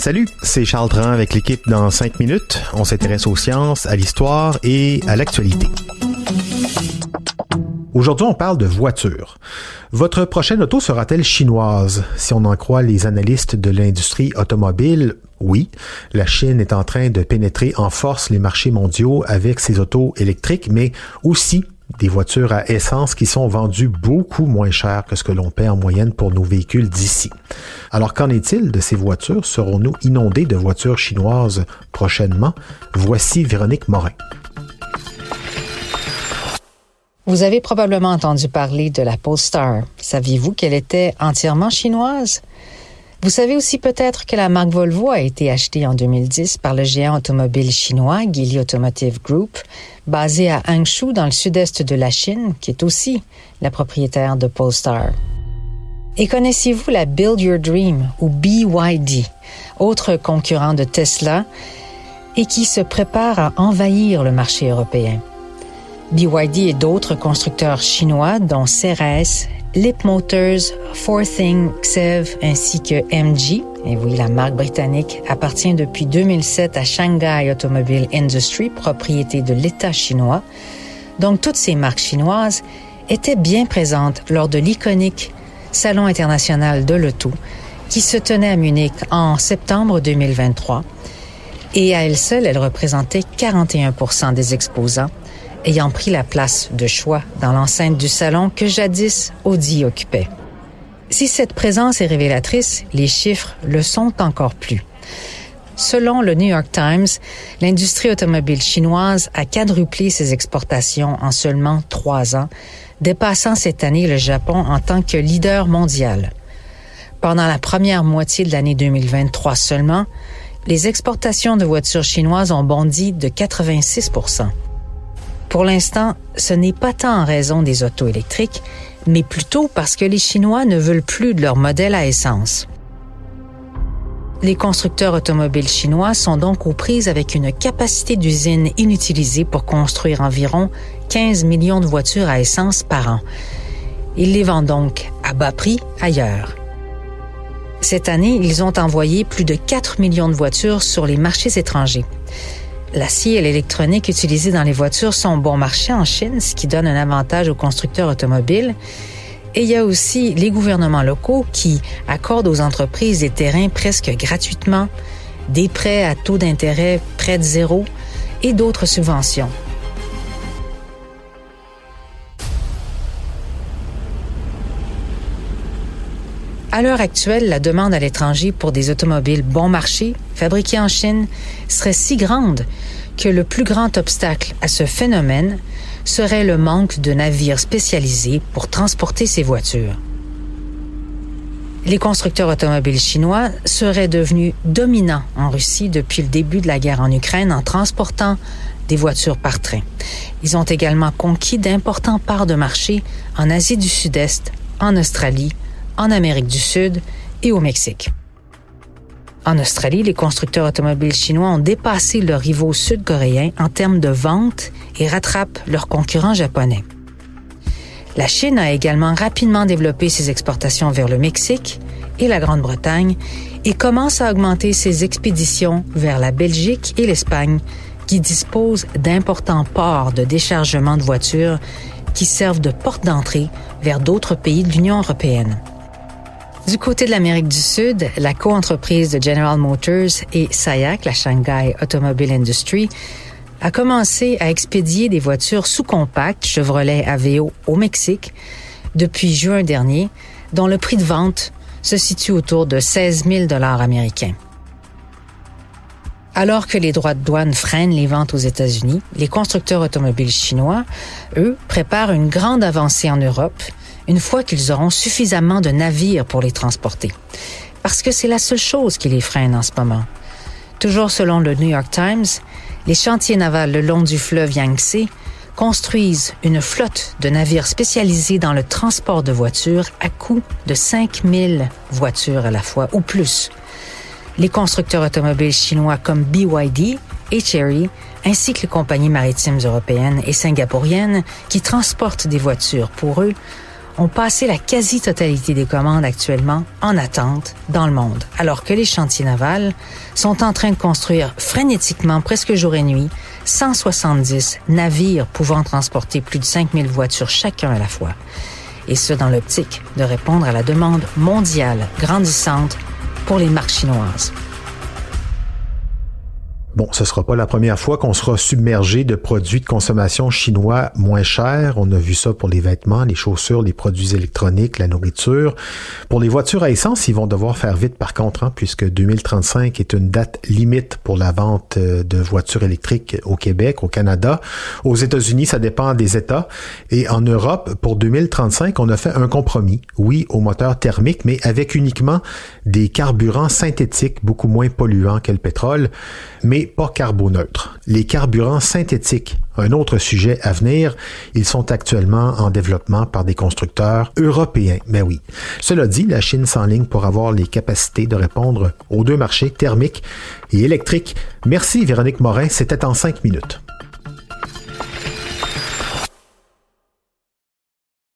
Salut, c'est Charles Dran avec l'équipe dans 5 minutes. On s'intéresse aux sciences, à l'histoire et à l'actualité. Aujourd'hui, on parle de voitures. Votre prochaine auto sera-t-elle chinoise? Si on en croit les analystes de l'industrie automobile, oui. La Chine est en train de pénétrer en force les marchés mondiaux avec ses autos électriques, mais aussi des voitures à essence qui sont vendues beaucoup moins cher que ce que l'on paie en moyenne pour nos véhicules d'ici. Alors qu'en est-il de ces voitures? Serons-nous inondés de voitures chinoises prochainement? Voici Véronique Morin. Vous avez probablement entendu parler de la Polestar. Saviez-vous qu'elle était entièrement chinoise? Vous savez aussi peut-être que la marque Volvo a été achetée en 2010 par le géant automobile chinois Geely Automotive Group, basé à Hangzhou dans le sud-est de la Chine, qui est aussi la propriétaire de Polestar. Et connaissez-vous la Build Your Dream ou BYD, autre concurrent de Tesla, et qui se prépare à envahir le marché européen? BYD et d'autres constructeurs chinois, dont CRS, Lip Motors, Forthing, Xev ainsi que MG, et oui, la marque britannique appartient depuis 2007 à Shanghai Automobile Industry, propriété de l'État chinois. Donc toutes ces marques chinoises étaient bien présentes lors de l'iconique Salon international de l'auto qui se tenait à Munich en septembre 2023. Et à elles seules, elles représentaient 41 des exposants ayant pris la place de choix dans l'enceinte du salon que jadis Audi occupait. Si cette présence est révélatrice, les chiffres le sont encore plus. Selon le New York Times, l'industrie automobile chinoise a quadruplé ses exportations en seulement trois ans, dépassant cette année le Japon en tant que leader mondial. Pendant la première moitié de l'année 2023 seulement, les exportations de voitures chinoises ont bondi de 86 pour l'instant, ce n'est pas tant en raison des autos électriques, mais plutôt parce que les Chinois ne veulent plus de leur modèle à essence. Les constructeurs automobiles chinois sont donc aux prises avec une capacité d'usine inutilisée pour construire environ 15 millions de voitures à essence par an. Ils les vendent donc à bas prix ailleurs. Cette année, ils ont envoyé plus de 4 millions de voitures sur les marchés étrangers. L'acier et l'électronique utilisés dans les voitures sont bon marché en Chine, ce qui donne un avantage aux constructeurs automobiles. Et il y a aussi les gouvernements locaux qui accordent aux entreprises des terrains presque gratuitement, des prêts à taux d'intérêt près de zéro et d'autres subventions. À l'heure actuelle, la demande à l'étranger pour des automobiles bon marché, fabriquées en Chine, serait si grande que le plus grand obstacle à ce phénomène serait le manque de navires spécialisés pour transporter ces voitures. Les constructeurs automobiles chinois seraient devenus dominants en Russie depuis le début de la guerre en Ukraine en transportant des voitures par train. Ils ont également conquis d'importants parts de marché en Asie du Sud-Est, en Australie, en Amérique du Sud et au Mexique. En Australie, les constructeurs automobiles chinois ont dépassé leurs rivaux sud-coréens en termes de vente et rattrapent leurs concurrents japonais. La Chine a également rapidement développé ses exportations vers le Mexique et la Grande-Bretagne et commence à augmenter ses expéditions vers la Belgique et l'Espagne qui disposent d'importants ports de déchargement de voitures qui servent de porte d'entrée vers d'autres pays de l'Union européenne. Du côté de l'Amérique du Sud, la co-entreprise de General Motors et SAIAC, la Shanghai Automobile Industry, a commencé à expédier des voitures sous-compactes Chevrolet Aveo au Mexique depuis juin dernier, dont le prix de vente se situe autour de 16 000 dollars américains. Alors que les droits de douane freinent les ventes aux États-Unis, les constructeurs automobiles chinois, eux, préparent une grande avancée en Europe une fois qu'ils auront suffisamment de navires pour les transporter. Parce que c'est la seule chose qui les freine en ce moment. Toujours selon le New York Times, les chantiers navals le long du fleuve Yangtze construisent une flotte de navires spécialisés dans le transport de voitures à coût de 5000 voitures à la fois ou plus. Les constructeurs automobiles chinois comme BYD et Chery, ainsi que les compagnies maritimes européennes et singapouriennes qui transportent des voitures pour eux, ont passé la quasi-totalité des commandes actuellement en attente dans le monde, alors que les chantiers navals sont en train de construire frénétiquement, presque jour et nuit, 170 navires pouvant transporter plus de 5000 voitures chacun à la fois. Et ce, dans l'optique de répondre à la demande mondiale grandissante pour les marques chinoises. Bon, ce sera pas la première fois qu'on sera submergé de produits de consommation chinois moins chers. On a vu ça pour les vêtements, les chaussures, les produits électroniques, la nourriture. Pour les voitures à essence, ils vont devoir faire vite par contre, hein, puisque 2035 est une date limite pour la vente euh, de voitures électriques au Québec, au Canada. Aux États-Unis, ça dépend des États. Et en Europe, pour 2035, on a fait un compromis. Oui, au moteur thermique, mais avec uniquement des carburants synthétiques beaucoup moins polluants que le pétrole. Mais pas carboneutres. Les carburants synthétiques, un autre sujet à venir, ils sont actuellement en développement par des constructeurs européens. Mais oui. Cela dit, la Chine s'enligne pour avoir les capacités de répondre aux deux marchés thermiques et électriques. Merci Véronique Morin, c'était en cinq minutes.